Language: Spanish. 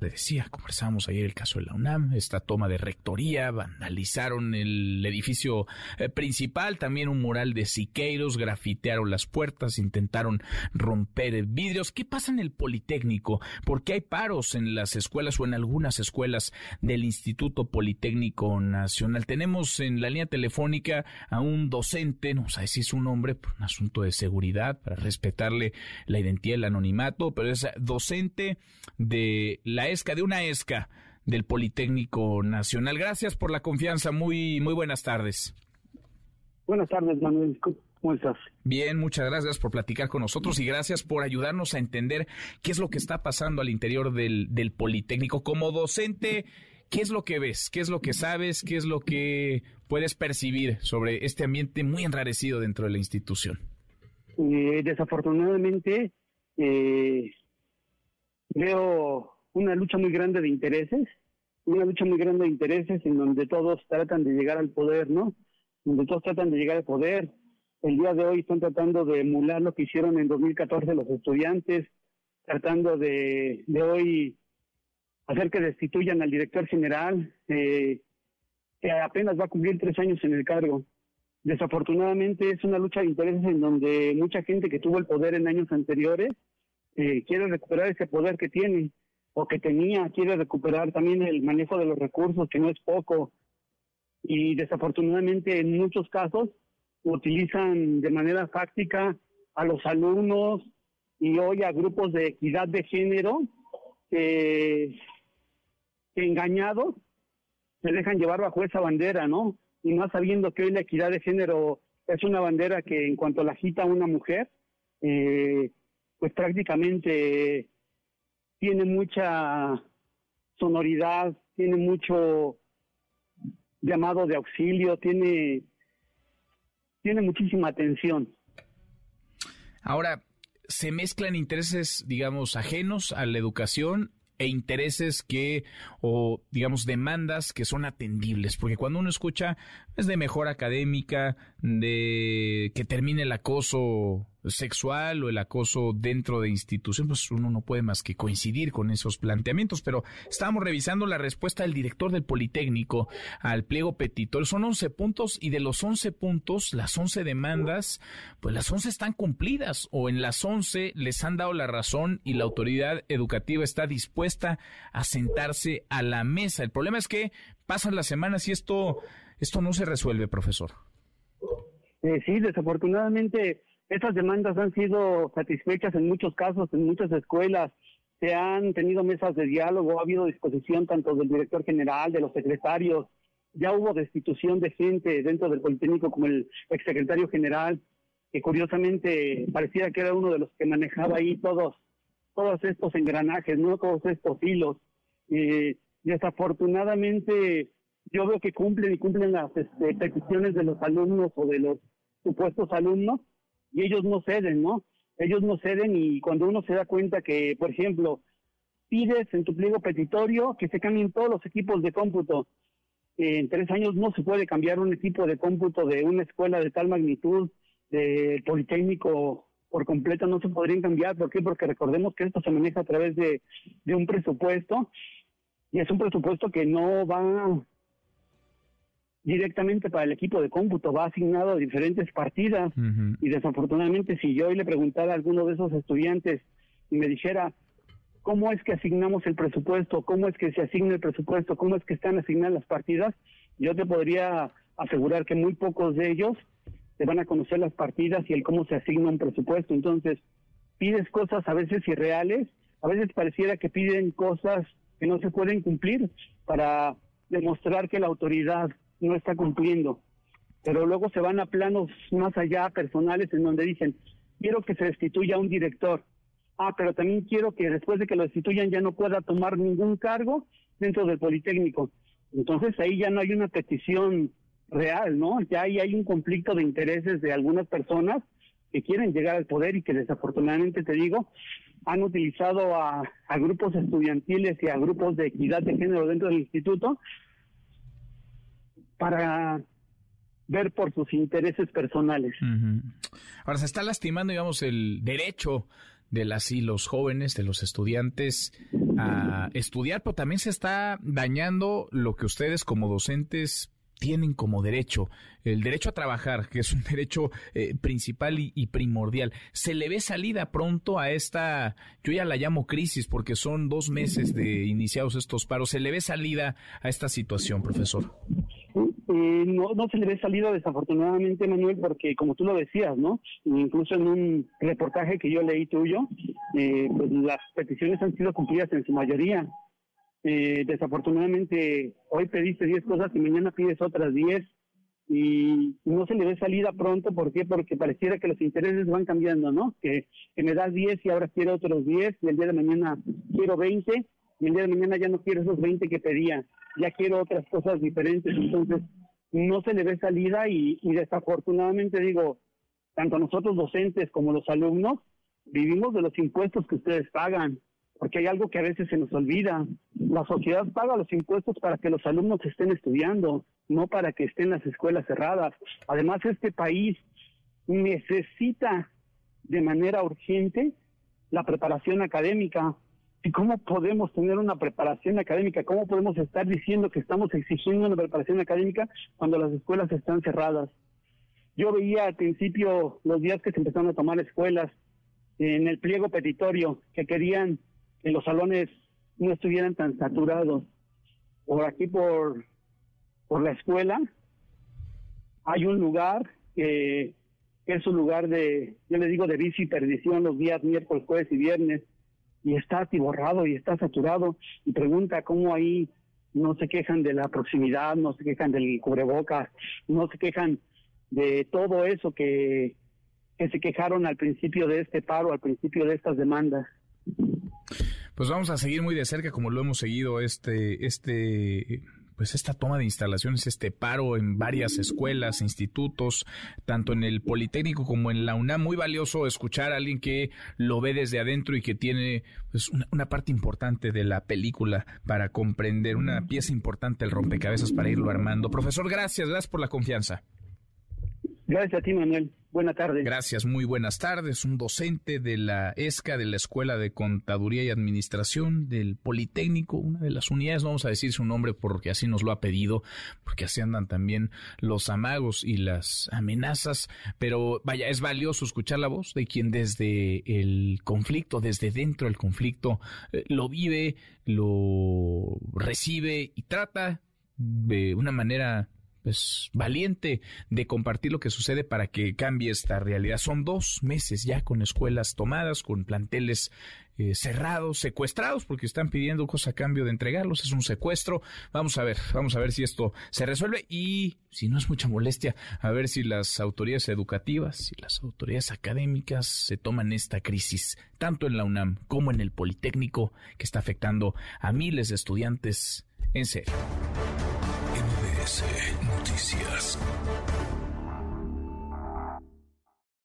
le decía, conversamos ayer el caso de la UNAM, esta toma de rectoría, vandalizaron el edificio eh, principal, también un mural de Siqueiros, grafitearon las puertas, intentaron romper vidrios. ¿Qué pasa en el Politécnico? ¿Por qué hay paros en las escuelas o en algunas escuelas del Instituto Politécnico Nacional? Tenemos en la línea telefónica a un docente, no sé si es un hombre, por un asunto de seguridad, para respetarle la identidad, el anonimato, pero es docente de la ESCA, de una ESCA del Politécnico Nacional. Gracias por la confianza. Muy, muy buenas tardes. Buenas tardes, Manuel. ¿Cómo estás? Bien, muchas gracias por platicar con nosotros y gracias por ayudarnos a entender qué es lo que está pasando al interior del, del Politécnico. Como docente, ¿qué es lo que ves? ¿Qué es lo que sabes? ¿Qué es lo que puedes percibir sobre este ambiente muy enrarecido dentro de la institución? Eh, desafortunadamente, eh, veo una lucha muy grande de intereses, una lucha muy grande de intereses en donde todos tratan de llegar al poder, ¿no? Donde todos tratan de llegar al poder. El día de hoy están tratando de emular lo que hicieron en 2014 los estudiantes, tratando de, hoy hacer que destituyan al director general, eh, que apenas va a cumplir tres años en el cargo. Desafortunadamente es una lucha de intereses en donde mucha gente que tuvo el poder en años anteriores eh, quiere recuperar ese poder que tiene o que tenía, quiere recuperar también el manejo de los recursos, que no es poco. Y desafortunadamente en muchos casos utilizan de manera fáctica a los alumnos y hoy a grupos de equidad de género que, engañados se dejan llevar bajo esa bandera, ¿no? Y más sabiendo que hoy la equidad de género es una bandera que en cuanto la agita una mujer, eh, pues prácticamente tiene mucha sonoridad, tiene mucho llamado de auxilio, tiene, tiene muchísima atención. Ahora, se mezclan intereses, digamos, ajenos a la educación e intereses que, o digamos, demandas que son atendibles, porque cuando uno escucha es de mejora académica, de que termine el acoso sexual o el acoso dentro de instituciones, pues uno no puede más que coincidir con esos planteamientos, pero estábamos revisando la respuesta del director del Politécnico al pliego petitorio. Son 11 puntos y de los 11 puntos, las 11 demandas, pues las 11 están cumplidas o en las 11 les han dado la razón y la autoridad educativa está dispuesta a sentarse a la mesa. El problema es que pasan las semanas y esto, esto no se resuelve, profesor. Eh, sí, desafortunadamente estas demandas han sido satisfechas en muchos casos, en muchas escuelas. Se han tenido mesas de diálogo, ha habido disposición tanto del director general, de los secretarios. Ya hubo destitución de gente dentro del Politécnico como el exsecretario general, que curiosamente parecía que era uno de los que manejaba ahí todos, todos estos engranajes, no todos estos hilos. Eh, desafortunadamente yo veo que cumplen y cumplen las este, peticiones de los alumnos o de los supuestos alumnos, y ellos no ceden, ¿no? Ellos no ceden y cuando uno se da cuenta que, por ejemplo, pides en tu pliego petitorio que se cambien todos los equipos de cómputo. en tres años no se puede cambiar un equipo de cómputo de una escuela de tal magnitud, de Politécnico por completo, no se podrían cambiar. ¿Por qué? Porque recordemos que esto se maneja a través de, de un presupuesto y es un presupuesto que no va directamente para el equipo de cómputo, va asignado a diferentes partidas. Y desafortunadamente si yo hoy le preguntara a alguno de esos estudiantes y me dijera cómo es que asignamos el presupuesto, cómo es que se asigna el presupuesto, cómo es que están asignadas las partidas, yo te podría asegurar que muy pocos de ellos te van a conocer las partidas y el cómo se asigna un presupuesto. Entonces, pides cosas a veces irreales, a veces pareciera que piden cosas que no se pueden cumplir para demostrar que la autoridad no está cumpliendo. Pero luego se van a planos más allá, personales, en donde dicen, quiero que se destituya un director. Ah, pero también quiero que después de que lo destituyan ya no pueda tomar ningún cargo dentro del Politécnico. Entonces ahí ya no hay una petición real, ¿no? Ya ahí hay un conflicto de intereses de algunas personas que quieren llegar al poder y que desafortunadamente, te digo, han utilizado a, a grupos estudiantiles y a grupos de equidad de género dentro del instituto para ver por sus intereses personales. Ahora se está lastimando, digamos, el derecho de las y los jóvenes, de los estudiantes a estudiar, pero también se está dañando lo que ustedes como docentes tienen como derecho, el derecho a trabajar, que es un derecho eh, principal y, primordial. ¿Se le ve salida pronto a esta, yo ya la llamo crisis porque son dos meses de iniciados estos paros, ¿se le ve salida a esta situación, profesor? Eh, no, no se le ve salida desafortunadamente, Manuel, porque como tú lo decías, ¿no? Incluso en un reportaje que yo leí tuyo, eh, pues las peticiones han sido cumplidas en su mayoría. Eh, desafortunadamente hoy pediste 10 cosas y mañana pides otras 10 y no se le ve salida pronto, ¿por qué? Porque pareciera que los intereses van cambiando, ¿no? Que, me das 10 y ahora quiero otros 10 y el día de mañana quiero 20 y el día de mañana ya no quiero esos 20 que pedía, ya quiero otras cosas diferentes, entonces no se le ve salida y, y desafortunadamente digo, tanto nosotros docentes como los alumnos vivimos de los impuestos que ustedes pagan porque hay algo que a veces se nos olvida. La sociedad paga los impuestos para que los alumnos estén estudiando, no para que estén las escuelas cerradas. Además, este país necesita de manera urgente la preparación académica. ¿Y cómo podemos tener una preparación académica? ¿Cómo podemos estar diciendo que estamos exigiendo una preparación académica cuando las escuelas están cerradas? Yo veía al principio, los días que se empezaron a tomar escuelas, en el pliego petitorio, que querían que los salones no estuvieran tan saturados. Por aquí, por, por la escuela, hay un lugar que, es un lugar de, yo le digo, de bici perdición los días miércoles, jueves y viernes, y está atiborrado y está saturado, y pregunta cómo ahí no se quejan de la proximidad, no se quejan del cubrebocas, no se quejan de todo eso que, que se quejaron al principio de este paro, al principio de estas demandas. Pues vamos a seguir muy de cerca como lo hemos seguido este este pues esta toma de instalaciones, este paro en varias escuelas, institutos, tanto en el Politécnico como en la UNAM. Muy valioso escuchar a alguien que lo ve desde adentro y que tiene pues, una, una, parte importante de la película para comprender, una pieza importante del rompecabezas para irlo armando. Profesor, gracias, gracias por la confianza. Gracias a ti, Manuel. Buenas tardes. Gracias, muy buenas tardes. Un docente de la ESCA, de la Escuela de Contaduría y Administración del Politécnico, una de las unidades, vamos a decir su nombre porque así nos lo ha pedido, porque así andan también los amagos y las amenazas, pero vaya, es valioso escuchar la voz de quien desde el conflicto, desde dentro del conflicto, eh, lo vive, lo recibe y trata de una manera pues valiente de compartir lo que sucede para que cambie esta realidad. Son dos meses ya con escuelas tomadas, con planteles eh, cerrados, secuestrados, porque están pidiendo cosas a cambio de entregarlos. Es un secuestro. Vamos a ver, vamos a ver si esto se resuelve y, si no es mucha molestia, a ver si las autoridades educativas y las autoridades académicas se toman esta crisis, tanto en la UNAM como en el Politécnico, que está afectando a miles de estudiantes en serio. Noticias.